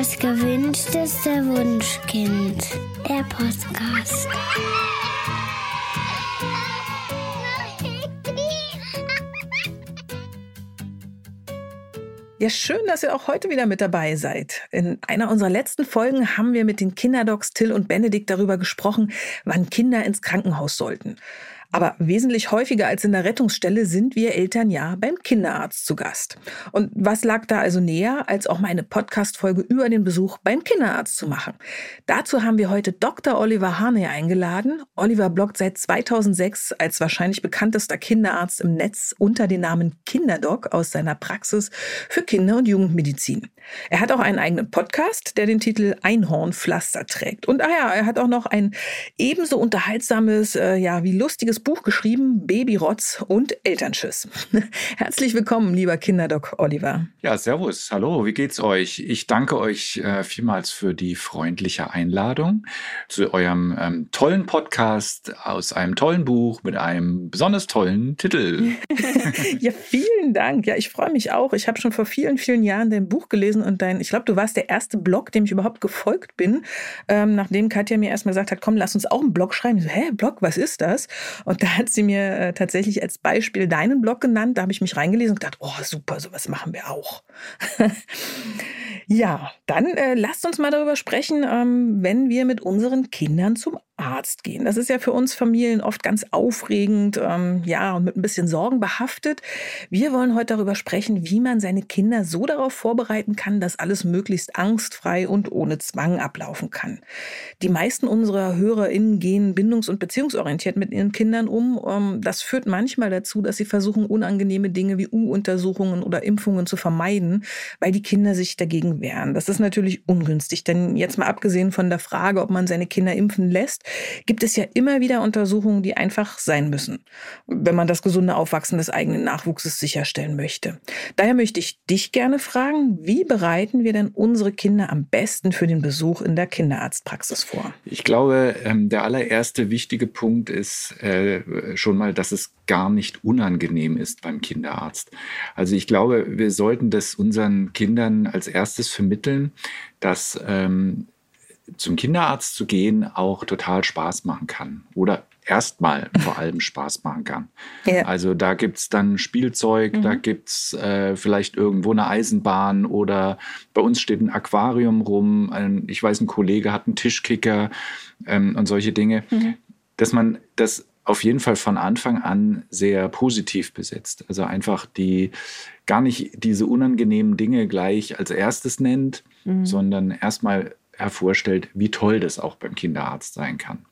Das gewünschteste Wunschkind. Der Podcast. Ja, schön, dass ihr auch heute wieder mit dabei seid. In einer unserer letzten Folgen haben wir mit den Kinderdocs Till und Benedikt darüber gesprochen, wann Kinder ins Krankenhaus sollten. Aber wesentlich häufiger als in der Rettungsstelle sind wir Eltern ja beim Kinderarzt zu Gast. Und was lag da also näher, als auch mal eine Podcast-Folge über den Besuch beim Kinderarzt zu machen? Dazu haben wir heute Dr. Oliver Harney eingeladen. Oliver bloggt seit 2006 als wahrscheinlich bekanntester Kinderarzt im Netz unter dem Namen Kinderdoc aus seiner Praxis für Kinder- und Jugendmedizin. Er hat auch einen eigenen Podcast, der den Titel Einhornpflaster trägt. Und ah ja, er hat auch noch ein ebenso unterhaltsames, äh, ja, wie lustiges Buch geschrieben, Babyrotz und Elternschiss. Herzlich willkommen, lieber Kinderdoc Oliver. Ja, servus. Hallo, wie geht's euch? Ich danke euch äh, vielmals für die freundliche Einladung zu eurem ähm, tollen Podcast aus einem tollen Buch mit einem besonders tollen Titel. ja, vielen Dank. Ja, ich freue mich auch. Ich habe schon vor vielen, vielen Jahren dein Buch gelesen und dein, ich glaube, du warst der erste Blog, dem ich überhaupt gefolgt bin, ähm, nachdem Katja mir erstmal gesagt hat, komm, lass uns auch einen Blog schreiben. Ich so, hä, Blog, was ist das? Und da hat sie mir äh, tatsächlich als Beispiel deinen Blog genannt. Da habe ich mich reingelesen und gedacht, oh super, sowas machen wir auch. ja, dann äh, lasst uns mal darüber sprechen, ähm, wenn wir mit unseren Kindern zum Arzt gehen. Das ist ja für uns Familien oft ganz aufregend, ähm, ja, und mit ein bisschen Sorgen behaftet. Wir wollen heute darüber sprechen, wie man seine Kinder so darauf vorbereiten kann, dass alles möglichst angstfrei und ohne Zwang ablaufen kann. Die meisten unserer HörerInnen gehen bindungs- und beziehungsorientiert mit ihren Kindern um. Ähm, das führt manchmal dazu, dass sie versuchen, unangenehme Dinge wie U-Untersuchungen oder Impfungen zu vermeiden, weil die Kinder sich dagegen wehren. Das ist natürlich ungünstig, denn jetzt mal abgesehen von der Frage, ob man seine Kinder impfen lässt, gibt es ja immer wieder Untersuchungen, die einfach sein müssen, wenn man das gesunde Aufwachsen des eigenen Nachwuchses sicherstellen möchte. Daher möchte ich dich gerne fragen, wie bereiten wir denn unsere Kinder am besten für den Besuch in der Kinderarztpraxis vor? Ich glaube, ähm, der allererste wichtige Punkt ist äh, schon mal, dass es gar nicht unangenehm ist beim Kinderarzt. Also ich glaube, wir sollten das unseren Kindern als erstes vermitteln, dass ähm, zum Kinderarzt zu gehen auch total Spaß machen kann oder erstmal vor allem Spaß machen kann. Ja. Also da gibt es dann Spielzeug, mhm. da gibt es äh, vielleicht irgendwo eine Eisenbahn oder bei uns steht ein Aquarium rum. Ein, ich weiß, ein Kollege hat einen Tischkicker ähm, und solche Dinge. Mhm. Dass man das auf jeden Fall von Anfang an sehr positiv besetzt. Also einfach die gar nicht diese unangenehmen Dinge gleich als erstes nennt, mhm. sondern erstmal hervorstellt, wie toll das auch beim Kinderarzt sein kann.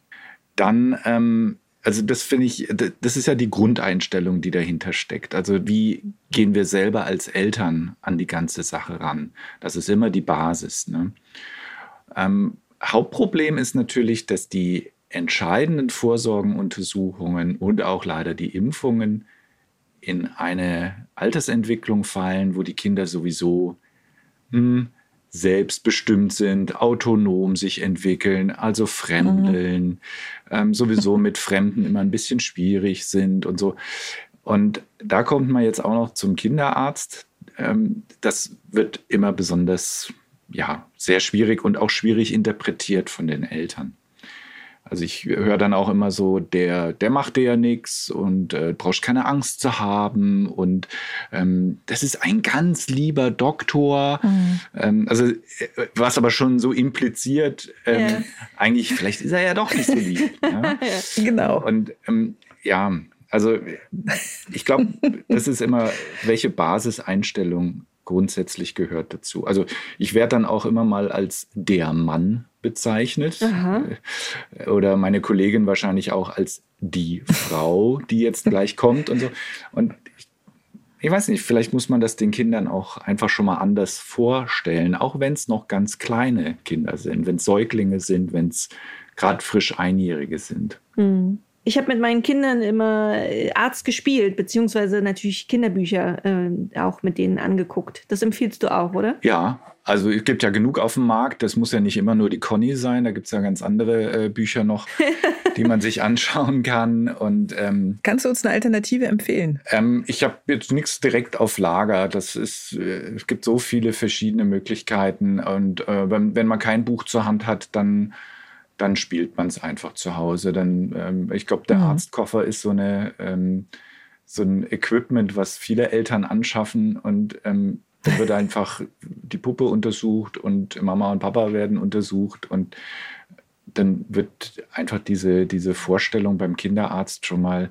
Dann, ähm, also das finde ich, das ist ja die Grundeinstellung, die dahinter steckt. Also wie gehen wir selber als Eltern an die ganze Sache ran? Das ist immer die Basis. Ne? Ähm, Hauptproblem ist natürlich, dass die entscheidenden Vorsorgenuntersuchungen und auch leider die Impfungen in eine Altersentwicklung fallen, wo die Kinder sowieso hm, selbstbestimmt sind, autonom sich entwickeln, also fremdeln, mhm. ähm, sowieso mit Fremden immer ein bisschen schwierig sind und so. Und da kommt man jetzt auch noch zum Kinderarzt. Ähm, das wird immer besonders, ja, sehr schwierig und auch schwierig interpretiert von den Eltern. Also ich höre dann auch immer so, der, der macht dir ja nichts und äh, brauchst keine Angst zu haben und ähm, das ist ein ganz lieber Doktor. Mhm. Ähm, also äh, was aber schon so impliziert, ähm, yeah. eigentlich vielleicht ist er ja doch nicht so lieb. ja? ja, genau. Und ähm, ja, also ich glaube, das ist immer, welche Basiseinstellung grundsätzlich gehört dazu. Also ich werde dann auch immer mal als der Mann bezeichnet. Aha. Äh, oder meine Kollegin wahrscheinlich auch als die Frau, die jetzt gleich kommt und so. Und ich, ich weiß nicht, vielleicht muss man das den Kindern auch einfach schon mal anders vorstellen, auch wenn es noch ganz kleine Kinder sind, wenn es Säuglinge sind, wenn es gerade frisch Einjährige sind. Mhm. Ich habe mit meinen Kindern immer äh, Arzt gespielt, beziehungsweise natürlich Kinderbücher äh, auch mit denen angeguckt. Das empfiehlst du auch, oder? Ja, also es gibt ja genug auf dem Markt. Das muss ja nicht immer nur die Conny sein. Da gibt es ja ganz andere äh, Bücher noch, die man sich anschauen kann. Und ähm, kannst du uns eine Alternative empfehlen? Ähm, ich habe jetzt nichts direkt auf Lager. Das ist, äh, es gibt so viele verschiedene Möglichkeiten. Und äh, wenn, wenn man kein Buch zur Hand hat, dann dann spielt man es einfach zu Hause. Dann, ähm, ich glaube, der mhm. Arztkoffer ist so eine ähm, so ein Equipment, was viele Eltern anschaffen und ähm, da wird einfach die Puppe untersucht und Mama und Papa werden untersucht und dann wird einfach diese, diese Vorstellung beim Kinderarzt schon mal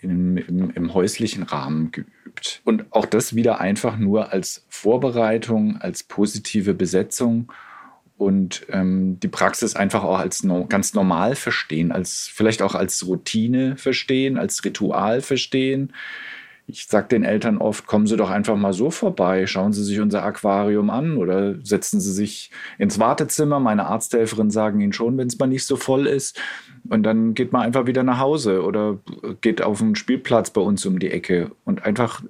im, im, im, häuslichen Rahmen geübt. Und auch das wieder einfach nur als Vorbereitung, als positive Besetzung und ähm, die Praxis einfach auch als no ganz normal verstehen, als vielleicht auch als Routine verstehen, als Ritual verstehen. Ich sage den Eltern oft, kommen Sie doch einfach mal so vorbei, schauen Sie sich unser Aquarium an oder setzen Sie sich ins Wartezimmer. Meine Arzthelferin sagen Ihnen schon, wenn es mal nicht so voll ist. Und dann geht man einfach wieder nach Hause oder geht auf einen Spielplatz bei uns um die Ecke. Und einfach,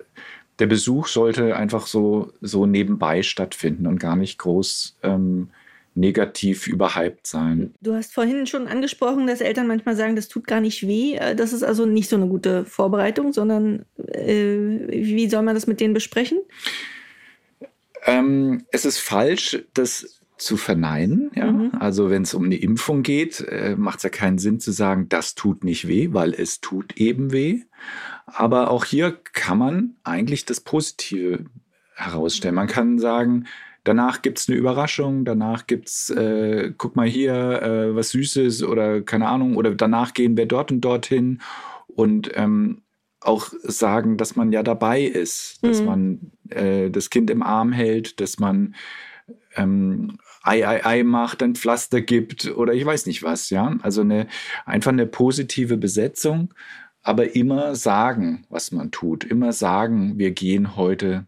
der Besuch sollte einfach so, so nebenbei stattfinden und gar nicht groß ähm, negativ überhyped sein. Du hast vorhin schon angesprochen, dass Eltern manchmal sagen, das tut gar nicht weh. Äh, das ist also nicht so eine gute Vorbereitung, sondern äh, wie soll man das mit denen besprechen? Ähm, es ist falsch, das zu verneinen. Ja? Mhm. Also wenn es um eine Impfung geht, äh, macht es ja keinen Sinn zu sagen, das tut nicht weh, weil es tut eben weh. Aber auch hier kann man eigentlich das Positive herausstellen. Man kann sagen, Danach gibt es eine Überraschung, danach gibt es, äh, guck mal hier, äh, was Süßes oder keine Ahnung, oder danach gehen wir dort und dorthin und ähm, auch sagen, dass man ja dabei ist, dass mhm. man äh, das Kind im Arm hält, dass man ähm, Ei, Ei, Ei macht, ein Pflaster gibt oder ich weiß nicht was, ja. Also eine, einfach eine positive Besetzung, aber immer sagen, was man tut. Immer sagen, wir gehen heute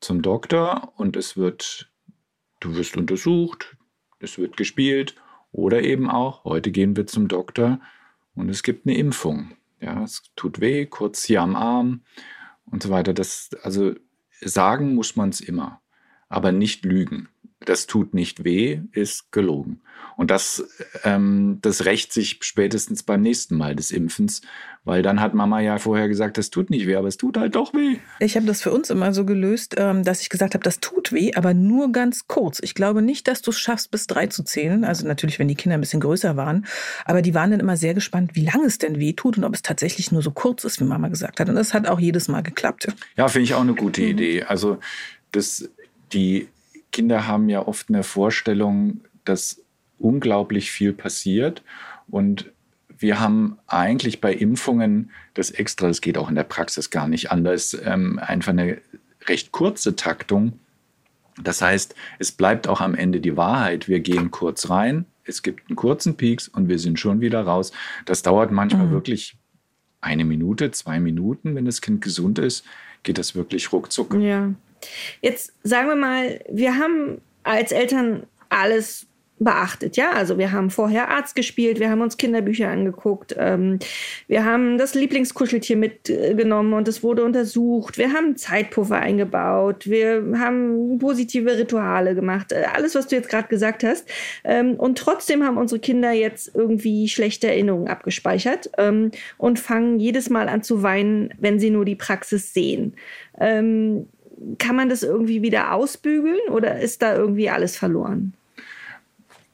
zum Doktor und es wird, du wirst untersucht, es wird gespielt oder eben auch, heute gehen wir zum Doktor und es gibt eine Impfung. Ja, es tut weh, kurz hier am Arm und so weiter. Das, also sagen muss man es immer, aber nicht lügen das tut nicht weh, ist gelogen. Und das, ähm, das rächt sich spätestens beim nächsten Mal des Impfens, weil dann hat Mama ja vorher gesagt, das tut nicht weh, aber es tut halt doch weh. Ich habe das für uns immer so gelöst, ähm, dass ich gesagt habe, das tut weh, aber nur ganz kurz. Ich glaube nicht, dass du es schaffst, bis drei zu zählen. Also natürlich, wenn die Kinder ein bisschen größer waren. Aber die waren dann immer sehr gespannt, wie lange es denn weh tut und ob es tatsächlich nur so kurz ist, wie Mama gesagt hat. Und das hat auch jedes Mal geklappt. Ja, finde ich auch eine gute mhm. Idee. Also das, die Kinder haben ja oft eine Vorstellung, dass unglaublich viel passiert. Und wir haben eigentlich bei Impfungen das extra, das geht auch in der Praxis gar nicht anders, ähm, einfach eine recht kurze Taktung. Das heißt, es bleibt auch am Ende die Wahrheit. Wir gehen kurz rein, es gibt einen kurzen Peaks und wir sind schon wieder raus. Das dauert manchmal mhm. wirklich eine Minute, zwei Minuten. Wenn das Kind gesund ist, geht das wirklich ruckzuck. Ja. Jetzt sagen wir mal, wir haben als Eltern alles beachtet. Ja, also wir haben vorher Arzt gespielt, wir haben uns Kinderbücher angeguckt, ähm, wir haben das Lieblingskuscheltier mitgenommen und es wurde untersucht, wir haben Zeitpuffer eingebaut, wir haben positive Rituale gemacht, äh, alles, was du jetzt gerade gesagt hast. Ähm, und trotzdem haben unsere Kinder jetzt irgendwie schlechte Erinnerungen abgespeichert ähm, und fangen jedes Mal an zu weinen, wenn sie nur die Praxis sehen. Ähm, kann man das irgendwie wieder ausbügeln oder ist da irgendwie alles verloren?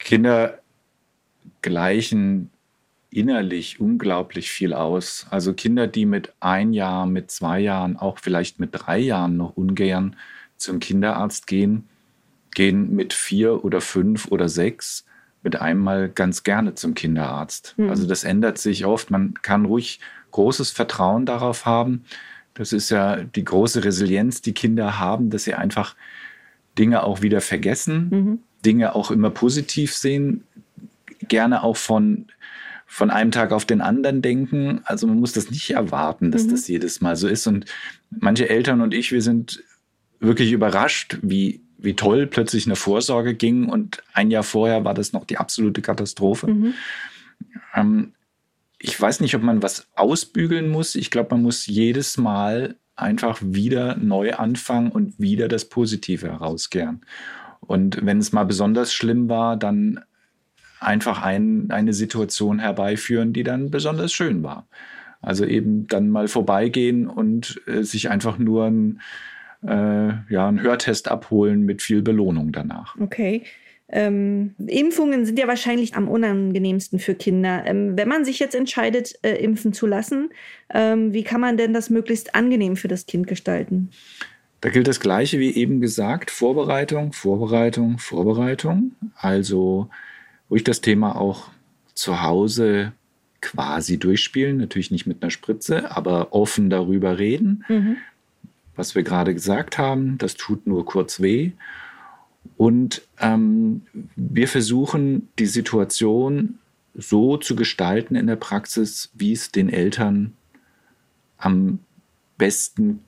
Kinder gleichen innerlich unglaublich viel aus. Also Kinder, die mit ein Jahr, mit zwei Jahren, auch vielleicht mit drei Jahren noch ungern zum Kinderarzt gehen, gehen mit vier oder fünf oder sechs mit einmal ganz gerne zum Kinderarzt. Mhm. Also das ändert sich oft. Man kann ruhig großes Vertrauen darauf haben, das ist ja die große Resilienz, die Kinder haben, dass sie einfach Dinge auch wieder vergessen, mhm. Dinge auch immer positiv sehen, gerne auch von, von einem Tag auf den anderen denken. Also man muss das nicht erwarten, dass mhm. das jedes Mal so ist. Und manche Eltern und ich, wir sind wirklich überrascht, wie, wie toll plötzlich eine Vorsorge ging. Und ein Jahr vorher war das noch die absolute Katastrophe. Mhm. Ähm, ich weiß nicht, ob man was ausbügeln muss. Ich glaube, man muss jedes Mal einfach wieder neu anfangen und wieder das Positive herauskehren. Und wenn es mal besonders schlimm war, dann einfach ein, eine Situation herbeiführen, die dann besonders schön war. Also eben dann mal vorbeigehen und äh, sich einfach nur ein, äh, ja, einen Hörtest abholen mit viel Belohnung danach. Okay. Ähm, Impfungen sind ja wahrscheinlich am unangenehmsten für Kinder. Ähm, wenn man sich jetzt entscheidet, äh, impfen zu lassen, ähm, wie kann man denn das möglichst angenehm für das Kind gestalten? Da gilt das Gleiche wie eben gesagt, Vorbereitung, Vorbereitung, Vorbereitung. Also ruhig das Thema auch zu Hause quasi durchspielen, natürlich nicht mit einer Spritze, aber offen darüber reden. Mhm. Was wir gerade gesagt haben, das tut nur kurz weh. Und ähm, wir versuchen die Situation so zu gestalten in der Praxis, wie es den Eltern am besten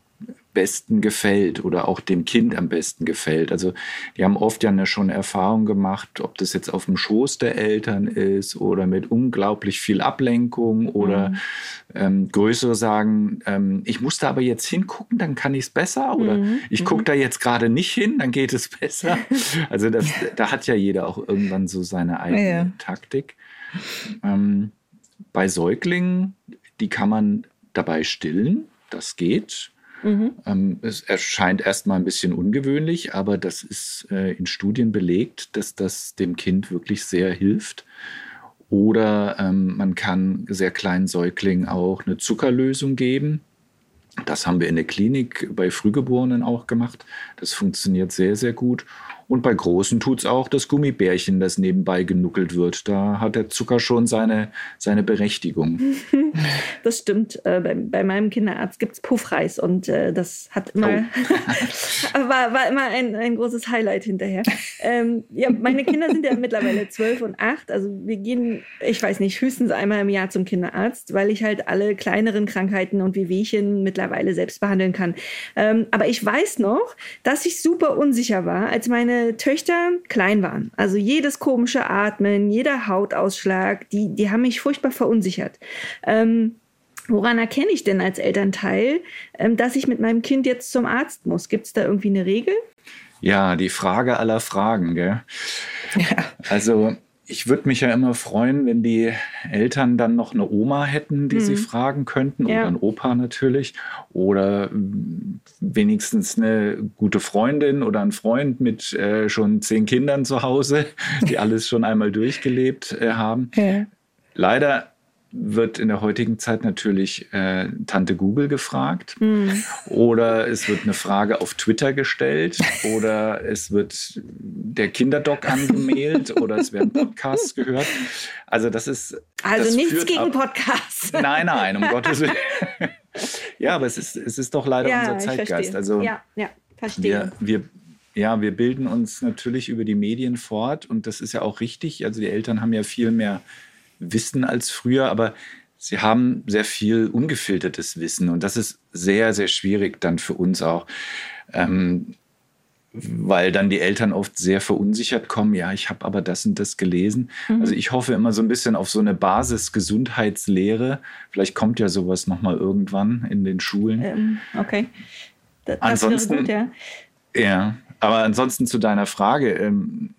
besten gefällt oder auch dem Kind am besten gefällt. Also die haben oft ja schon Erfahrung gemacht, ob das jetzt auf dem Schoß der Eltern ist oder mit unglaublich viel Ablenkung oder mhm. ähm, größere sagen, ähm, ich muss da aber jetzt hingucken, dann kann ich es besser oder mhm. ich gucke mhm. da jetzt gerade nicht hin, dann geht es besser. Also das, da hat ja jeder auch irgendwann so seine eigene ja. Taktik. Ähm, bei Säuglingen, die kann man dabei stillen, das geht. Mhm. Ähm, es erscheint erstmal ein bisschen ungewöhnlich, aber das ist äh, in Studien belegt, dass das dem Kind wirklich sehr hilft. Oder ähm, man kann sehr kleinen Säuglingen auch eine Zuckerlösung geben. Das haben wir in der Klinik bei Frühgeborenen auch gemacht. Das funktioniert sehr, sehr gut. Und bei Großen tut es auch das Gummibärchen, das nebenbei genuckelt wird. Da hat der Zucker schon seine, seine Berechtigung. Das stimmt. Äh, bei, bei, meinem Kinderarzt gibt es Puffreis und äh, das hat immer, oh. war, war immer ein, ein großes Highlight hinterher. Ähm, ja, meine Kinder sind ja mittlerweile zwölf und acht. Also wir gehen, ich weiß nicht, höchstens einmal im Jahr zum Kinderarzt, weil ich halt alle kleineren Krankheiten und Wehwehchen mittlerweile selbst behandeln kann. Ähm, aber ich weiß noch, dass ich super unsicher war, als meine Töchter klein waren. Also jedes komische Atmen, jeder Hautausschlag, die, die haben mich furchtbar verunsichert. Ähm, woran erkenne ich denn als Elternteil, ähm, dass ich mit meinem Kind jetzt zum Arzt muss? Gibt es da irgendwie eine Regel? Ja, die Frage aller Fragen, gell? Ja. Also ich würde mich ja immer freuen, wenn die Eltern dann noch eine Oma hätten, die mhm. sie fragen könnten ja. oder ein Opa natürlich oder wenigstens eine gute Freundin oder ein Freund mit äh, schon zehn Kindern zu Hause, die alles schon einmal durchgelebt äh, haben. Ja. Leider wird in der heutigen Zeit natürlich äh, Tante Google gefragt mm. oder es wird eine Frage auf Twitter gestellt oder es wird der Kinderdoc angemeldet oder es werden Podcasts gehört. Also das ist also das nichts gegen ab, Podcasts. Nein, nein, um Gottes Willen. ja, aber es ist es ist doch leider ja, unser Zeitgeist. Also ja, ja, verstehe. Wir, wir ja, wir bilden uns natürlich über die Medien fort und das ist ja auch richtig. Also die Eltern haben ja viel mehr Wissen als früher, aber sie haben sehr viel ungefiltertes Wissen und das ist sehr, sehr schwierig dann für uns auch. Ähm, weil dann die Eltern oft sehr verunsichert kommen. Ja, ich habe aber das und das gelesen. Mhm. Also ich hoffe immer so ein bisschen auf so eine Basis-Gesundheitslehre. Vielleicht kommt ja sowas noch mal irgendwann in den Schulen. Ähm, okay. Das, ansonsten, gut, ja. Ja, aber ansonsten zu deiner Frage. Ähm,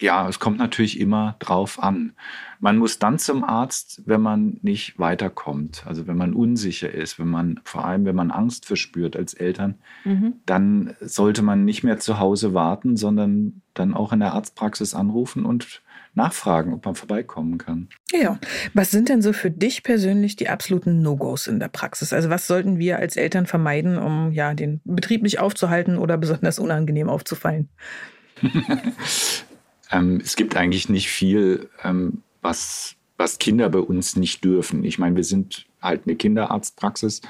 ja, es kommt natürlich immer drauf an. Man muss dann zum Arzt, wenn man nicht weiterkommt, also wenn man unsicher ist, wenn man vor allem, wenn man Angst verspürt als Eltern, mhm. dann sollte man nicht mehr zu Hause warten, sondern dann auch in der Arztpraxis anrufen und nachfragen, ob man vorbeikommen kann. Ja, was sind denn so für dich persönlich die absoluten No-Gos in der Praxis? Also was sollten wir als Eltern vermeiden, um ja den Betrieb nicht aufzuhalten oder besonders unangenehm aufzufallen? ähm, es gibt eigentlich nicht viel, ähm, was, was Kinder bei uns nicht dürfen. Ich meine, wir sind halt eine Kinderarztpraxis.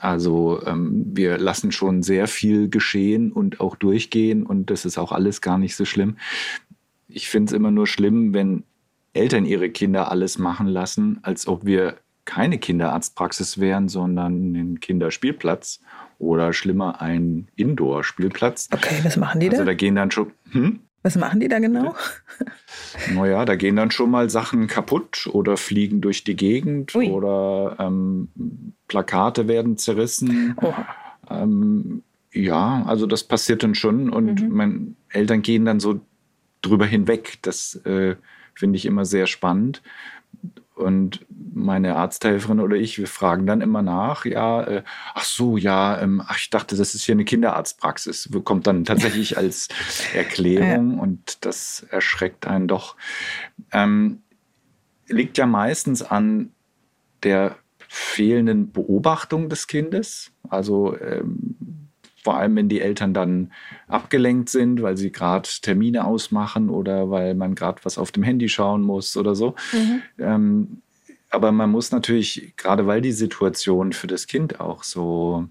Also ähm, wir lassen schon sehr viel geschehen und auch durchgehen und das ist auch alles gar nicht so schlimm. Ich finde es immer nur schlimm, wenn Eltern ihre Kinder alles machen lassen, als ob wir keine Kinderarztpraxis wären, sondern ein Kinderspielplatz oder schlimmer ein Indoor-Spielplatz. Okay, was machen die da? Also da gehen dann schon. Hm? Was machen die da genau? Naja, da gehen dann schon mal Sachen kaputt oder fliegen durch die Gegend Ui. oder ähm, Plakate werden zerrissen. Ähm, ja, also das passiert dann schon und mhm. meine Eltern gehen dann so drüber hinweg. Das äh, finde ich immer sehr spannend. Und meine Arzthelferin oder ich, wir fragen dann immer nach, ja, äh, ach so, ja, ähm, ach, ich dachte, das ist hier eine Kinderarztpraxis. Kommt dann tatsächlich als Erklärung und das erschreckt einen doch. Ähm, liegt ja meistens an der fehlenden Beobachtung des Kindes. Also ähm, vor allem, wenn die Eltern dann abgelenkt sind, weil sie gerade Termine ausmachen oder weil man gerade was auf dem Handy schauen muss oder so. Mhm. Ähm, aber man muss natürlich, gerade weil die Situation für das Kind auch so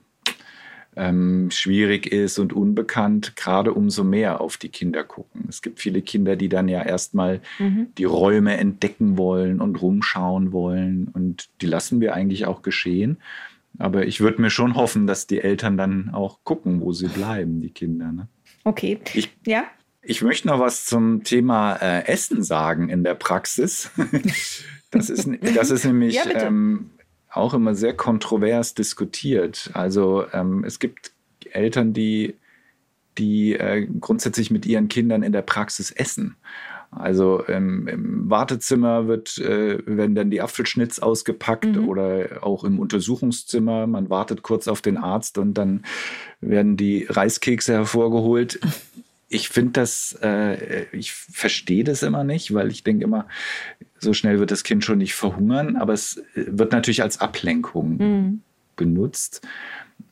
ähm, schwierig ist und unbekannt, gerade umso mehr auf die Kinder gucken. Es gibt viele Kinder, die dann ja erstmal mhm. die Räume entdecken wollen und rumschauen wollen. Und die lassen wir eigentlich auch geschehen. Aber ich würde mir schon hoffen, dass die Eltern dann auch gucken, wo sie bleiben, die Kinder. Ne? Okay. Ich, ja. Ich möchte noch was zum Thema äh, Essen sagen in der Praxis. das, ist, das ist nämlich ja, ähm, auch immer sehr kontrovers diskutiert. Also ähm, es gibt Eltern, die, die äh, grundsätzlich mit ihren Kindern in der Praxis essen. Also ähm, im Wartezimmer wird, äh, werden dann die Apfelschnitz ausgepackt mhm. oder auch im Untersuchungszimmer. Man wartet kurz auf den Arzt und dann werden die Reiskekse hervorgeholt. Ich finde das, äh, ich verstehe das immer nicht, weil ich denke immer, so schnell wird das Kind schon nicht verhungern, aber es wird natürlich als Ablenkung mhm. benutzt.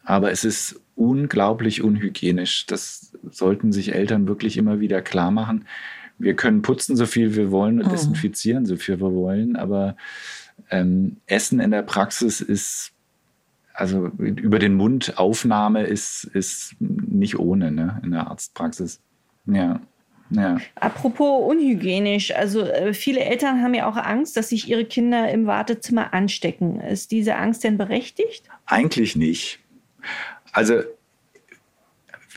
Aber es ist unglaublich unhygienisch. Das sollten sich Eltern wirklich immer wieder klar machen wir können putzen, so viel wir wollen und oh. desinfizieren, so viel wir wollen, aber ähm, Essen in der Praxis ist, also über den Mund Aufnahme ist, ist nicht ohne ne, in der Arztpraxis. Ja. Ja. Apropos unhygienisch, also äh, viele Eltern haben ja auch Angst, dass sich ihre Kinder im Wartezimmer anstecken. Ist diese Angst denn berechtigt? Eigentlich nicht. Also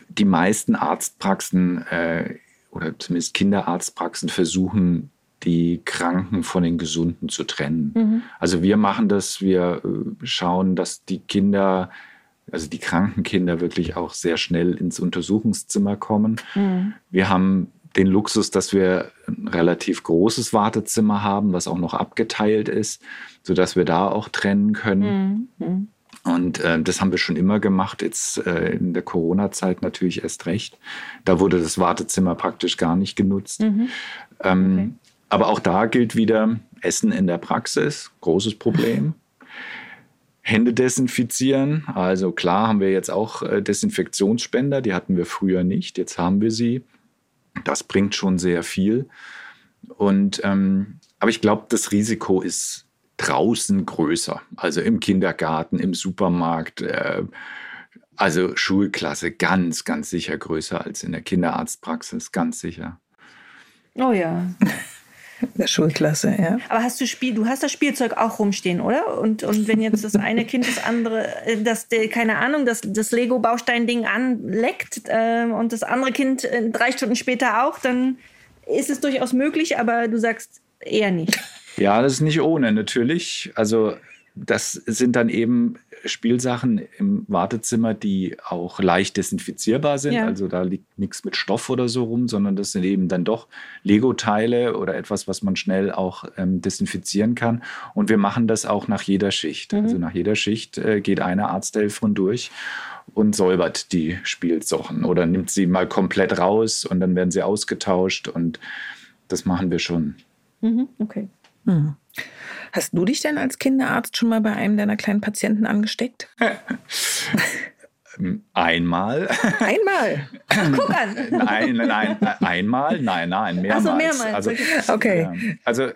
die meisten Arztpraxen äh, oder zumindest Kinderarztpraxen versuchen, die Kranken von den Gesunden zu trennen. Mhm. Also wir machen das, wir äh, schauen, dass die Kinder, also die kranken Kinder wirklich auch sehr schnell ins Untersuchungszimmer kommen. Mhm. Wir haben den Luxus, dass wir ein relativ großes Wartezimmer haben, was auch noch abgeteilt ist, sodass wir da auch trennen können. Mhm. Und äh, das haben wir schon immer gemacht, jetzt äh, in der Corona-Zeit natürlich erst recht. Da wurde das Wartezimmer praktisch gar nicht genutzt. Mhm. Ähm, okay. Aber auch da gilt wieder Essen in der Praxis, großes Problem. Hände desinfizieren. Also klar haben wir jetzt auch äh, Desinfektionsspender, die hatten wir früher nicht, jetzt haben wir sie. Das bringt schon sehr viel. Und ähm, aber ich glaube, das Risiko ist draußen größer, also im Kindergarten, im Supermarkt. Äh, also Schulklasse ganz, ganz sicher größer als in der Kinderarztpraxis, ganz sicher. Oh ja. In der Schulklasse, ja. Aber hast du Spiel, du hast das Spielzeug auch rumstehen, oder? Und, und wenn jetzt das eine Kind das andere, äh, das, keine Ahnung, das, das Lego-Baustein-Ding anleckt äh, und das andere Kind äh, drei Stunden später auch, dann ist es durchaus möglich, aber du sagst eher nicht. Ja, das ist nicht ohne, natürlich. Also das sind dann eben Spielsachen im Wartezimmer, die auch leicht desinfizierbar sind. Ja. Also da liegt nichts mit Stoff oder so rum, sondern das sind eben dann doch Lego-Teile oder etwas, was man schnell auch ähm, desinfizieren kann. Und wir machen das auch nach jeder Schicht. Mhm. Also nach jeder Schicht äh, geht eine Arzthelferin durch und säubert die Spielsachen oder nimmt sie mal komplett raus und dann werden sie ausgetauscht und das machen wir schon. Mhm, okay. Hm. Hast du dich denn als Kinderarzt schon mal bei einem deiner kleinen Patienten angesteckt? Einmal. Einmal. Guck an. Nein, nein, einmal, nein, nein, mehrmals. Also mehrmals. Also, okay. Also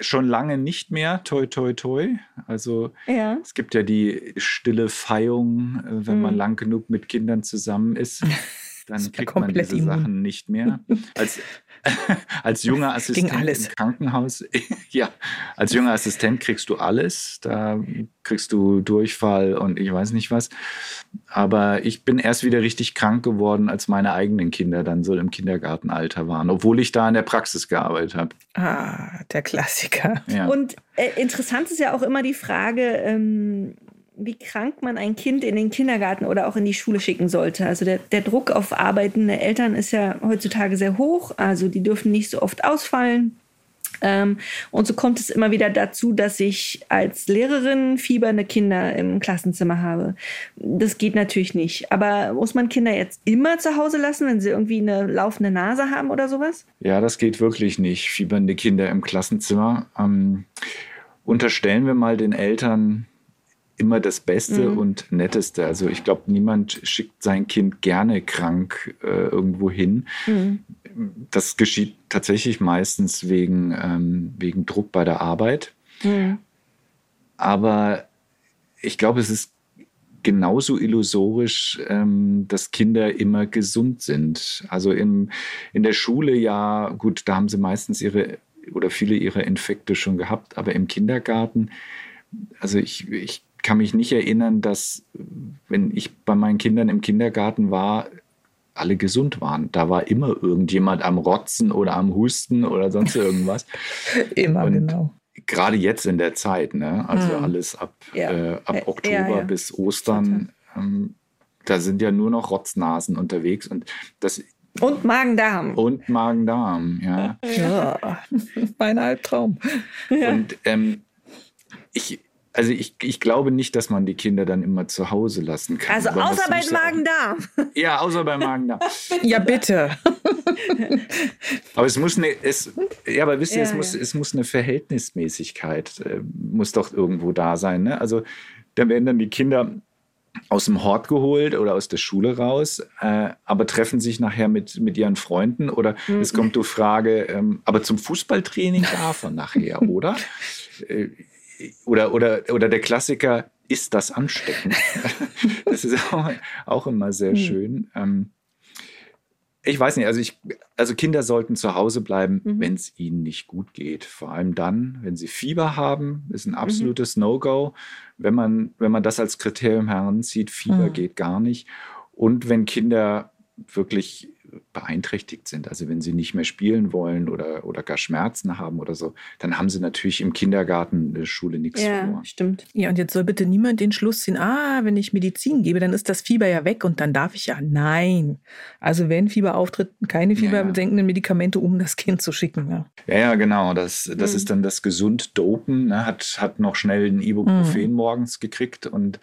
schon lange nicht mehr, toi, toi, toi. Also ja. es gibt ja die stille Feierung, äh, wenn hm. man lang genug mit Kindern zusammen ist. Dann kriegt man diese immun. Sachen nicht mehr. Als, als junger Assistent im Krankenhaus, ja, als junger Assistent kriegst du alles. Da kriegst du Durchfall und ich weiß nicht was. Aber ich bin erst wieder richtig krank geworden, als meine eigenen Kinder dann so im Kindergartenalter waren, obwohl ich da in der Praxis gearbeitet habe. Ah, der Klassiker. Ja. Und äh, interessant ist ja auch immer die Frage, ähm, wie krank man ein Kind in den Kindergarten oder auch in die Schule schicken sollte. Also der, der Druck auf arbeitende Eltern ist ja heutzutage sehr hoch. Also die dürfen nicht so oft ausfallen. Ähm, und so kommt es immer wieder dazu, dass ich als Lehrerin fiebernde Kinder im Klassenzimmer habe. Das geht natürlich nicht. Aber muss man Kinder jetzt immer zu Hause lassen, wenn sie irgendwie eine laufende Nase haben oder sowas? Ja, das geht wirklich nicht. Fiebernde Kinder im Klassenzimmer. Ähm, unterstellen wir mal den Eltern immer das Beste mhm. und Netteste. Also ich glaube, niemand schickt sein Kind gerne krank äh, irgendwo hin. Mhm. Das geschieht tatsächlich meistens wegen, ähm, wegen Druck bei der Arbeit. Mhm. Aber ich glaube, es ist genauso illusorisch, ähm, dass Kinder immer gesund sind. Also im, in der Schule ja, gut, da haben sie meistens ihre oder viele ihrer Infekte schon gehabt, aber im Kindergarten, also ich, ich kann mich nicht erinnern, dass, wenn ich bei meinen Kindern im Kindergarten war, alle gesund waren. Da war immer irgendjemand am Rotzen oder am Husten oder sonst irgendwas. immer, Und genau. Gerade jetzt in der Zeit, ne? also hm. alles ab, ja. äh, ab Oktober ja, ja. bis Ostern, ähm, da sind ja nur noch Rotznasen unterwegs. Und das und Magen-Darm. Und Magen-Darm, ja. ja. mein Albtraum. Und ähm, ich, also ich, ich glaube nicht, dass man die Kinder dann immer zu Hause lassen kann. Also außer bei Magen-Darm. Ja, außer bei Magen-Darm. ja, bitte. aber es muss eine, es, ja, aber wisst ihr, ja, es, ja. Muss, es muss eine Verhältnismäßigkeit, äh, muss doch irgendwo da sein. Ne? Also da werden dann die Kinder aus dem Hort geholt oder aus der Schule raus, äh, aber treffen sich nachher mit, mit ihren Freunden oder mhm. es kommt die Frage, ähm, aber zum Fußballtraining darf er nachher, oder? Äh, oder, oder, oder der Klassiker, ist das ansteckend? das ist auch, auch immer sehr hm. schön. Ähm, ich weiß nicht, also, ich, also Kinder sollten zu Hause bleiben, mhm. wenn es ihnen nicht gut geht. Vor allem dann, wenn sie Fieber haben, ist ein mhm. absolutes mhm. No-Go. Wenn man, wenn man das als Kriterium heranzieht, Fieber mhm. geht gar nicht. Und wenn Kinder wirklich beeinträchtigt sind. Also wenn sie nicht mehr spielen wollen oder, oder gar Schmerzen haben oder so, dann haben sie natürlich im Kindergarten, der Schule nichts ja, vor. Stimmt. Ja, und jetzt soll bitte niemand den Schluss ziehen, ah, wenn ich Medizin gebe, dann ist das Fieber ja weg und dann darf ich ja. Nein. Also wenn Fieber auftritt, keine fiebersenkenden Medikamente, um das Kind zu schicken. Ja, ja, ja genau. Das, das mhm. ist dann das gesund Dopen. Ne? Hat, hat noch schnell ein Ibuprofen mhm. morgens gekriegt und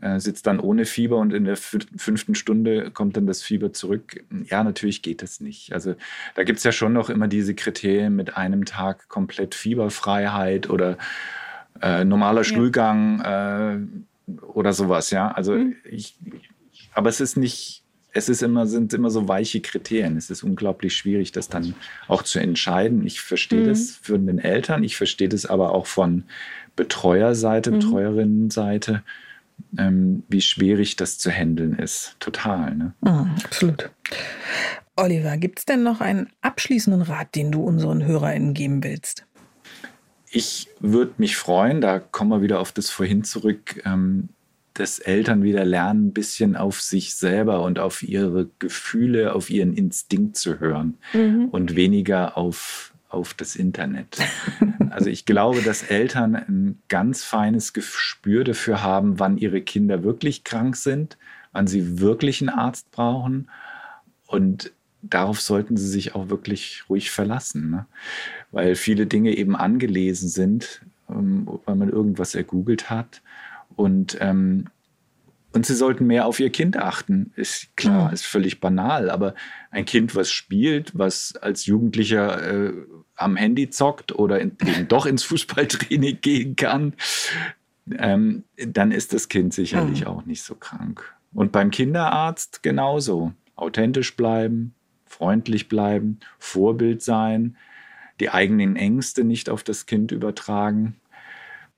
äh, sitzt dann ohne Fieber und in der fünften Stunde kommt dann das Fieber zurück. Ja, natürlich geht das nicht. Also da gibt es ja schon noch immer diese Kriterien mit einem Tag komplett Fieberfreiheit oder äh, normaler Stuhlgang äh, oder sowas, ja. Also mhm. ich, aber es ist nicht, es ist immer, sind immer so weiche Kriterien. Es ist unglaublich schwierig, das dann auch zu entscheiden. Ich verstehe mhm. das für den Eltern, ich verstehe das aber auch von Betreuerseite, mhm. Betreuerinnenseite ähm, wie schwierig das zu handeln ist. Total. Ne? Mhm, absolut. Oliver, gibt es denn noch einen abschließenden Rat, den du unseren HörerInnen geben willst? Ich würde mich freuen, da kommen wir wieder auf das vorhin zurück, ähm, dass Eltern wieder lernen, ein bisschen auf sich selber und auf ihre Gefühle, auf ihren Instinkt zu hören mhm. und weniger auf auf das Internet. Also ich glaube, dass Eltern ein ganz feines Gespür dafür haben, wann ihre Kinder wirklich krank sind, wann sie wirklich einen Arzt brauchen. Und darauf sollten sie sich auch wirklich ruhig verlassen, ne? weil viele Dinge eben angelesen sind, ähm, weil man irgendwas ergoogelt hat. Und ähm, und sie sollten mehr auf ihr Kind achten. Ist klar, mhm. ist völlig banal, aber ein Kind, was spielt, was als Jugendlicher äh, am Handy zockt oder in, eben doch ins Fußballtraining gehen kann, ähm, dann ist das Kind sicherlich mhm. auch nicht so krank. Und beim Kinderarzt genauso. Authentisch bleiben, freundlich bleiben, Vorbild sein, die eigenen Ängste nicht auf das Kind übertragen.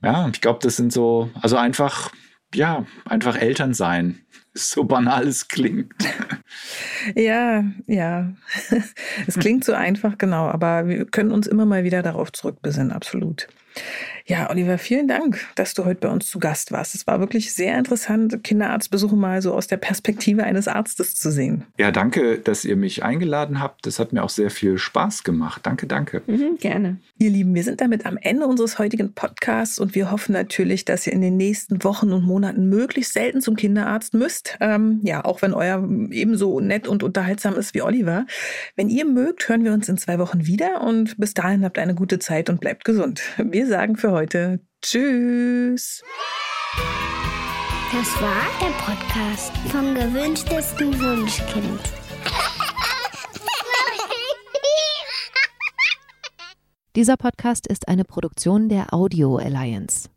Ja, ich glaube, das sind so, also einfach ja, einfach Eltern sein. So banal es klingt. Ja, ja. Es klingt so einfach, genau, aber wir können uns immer mal wieder darauf zurückbesinnen, absolut. Ja, Oliver, vielen Dank, dass du heute bei uns zu Gast warst. Es war wirklich sehr interessant, Kinderarztbesuche mal so aus der Perspektive eines Arztes zu sehen. Ja, danke, dass ihr mich eingeladen habt. Das hat mir auch sehr viel Spaß gemacht. Danke, danke. Mhm, gerne. Ihr Lieben, wir sind damit am Ende unseres heutigen Podcasts und wir hoffen natürlich, dass ihr in den nächsten Wochen und Monaten möglichst selten zum Kinderarzt müsst. Ähm, ja, auch wenn euer ebenso nett und unterhaltsam ist wie Oliver. Wenn ihr mögt, hören wir uns in zwei Wochen wieder und bis dahin habt eine gute Zeit und bleibt gesund. Wir sagen für heute Tschüss. Das war der Podcast vom gewünschtesten Wunschkind. Dieser Podcast ist eine Produktion der Audio Alliance.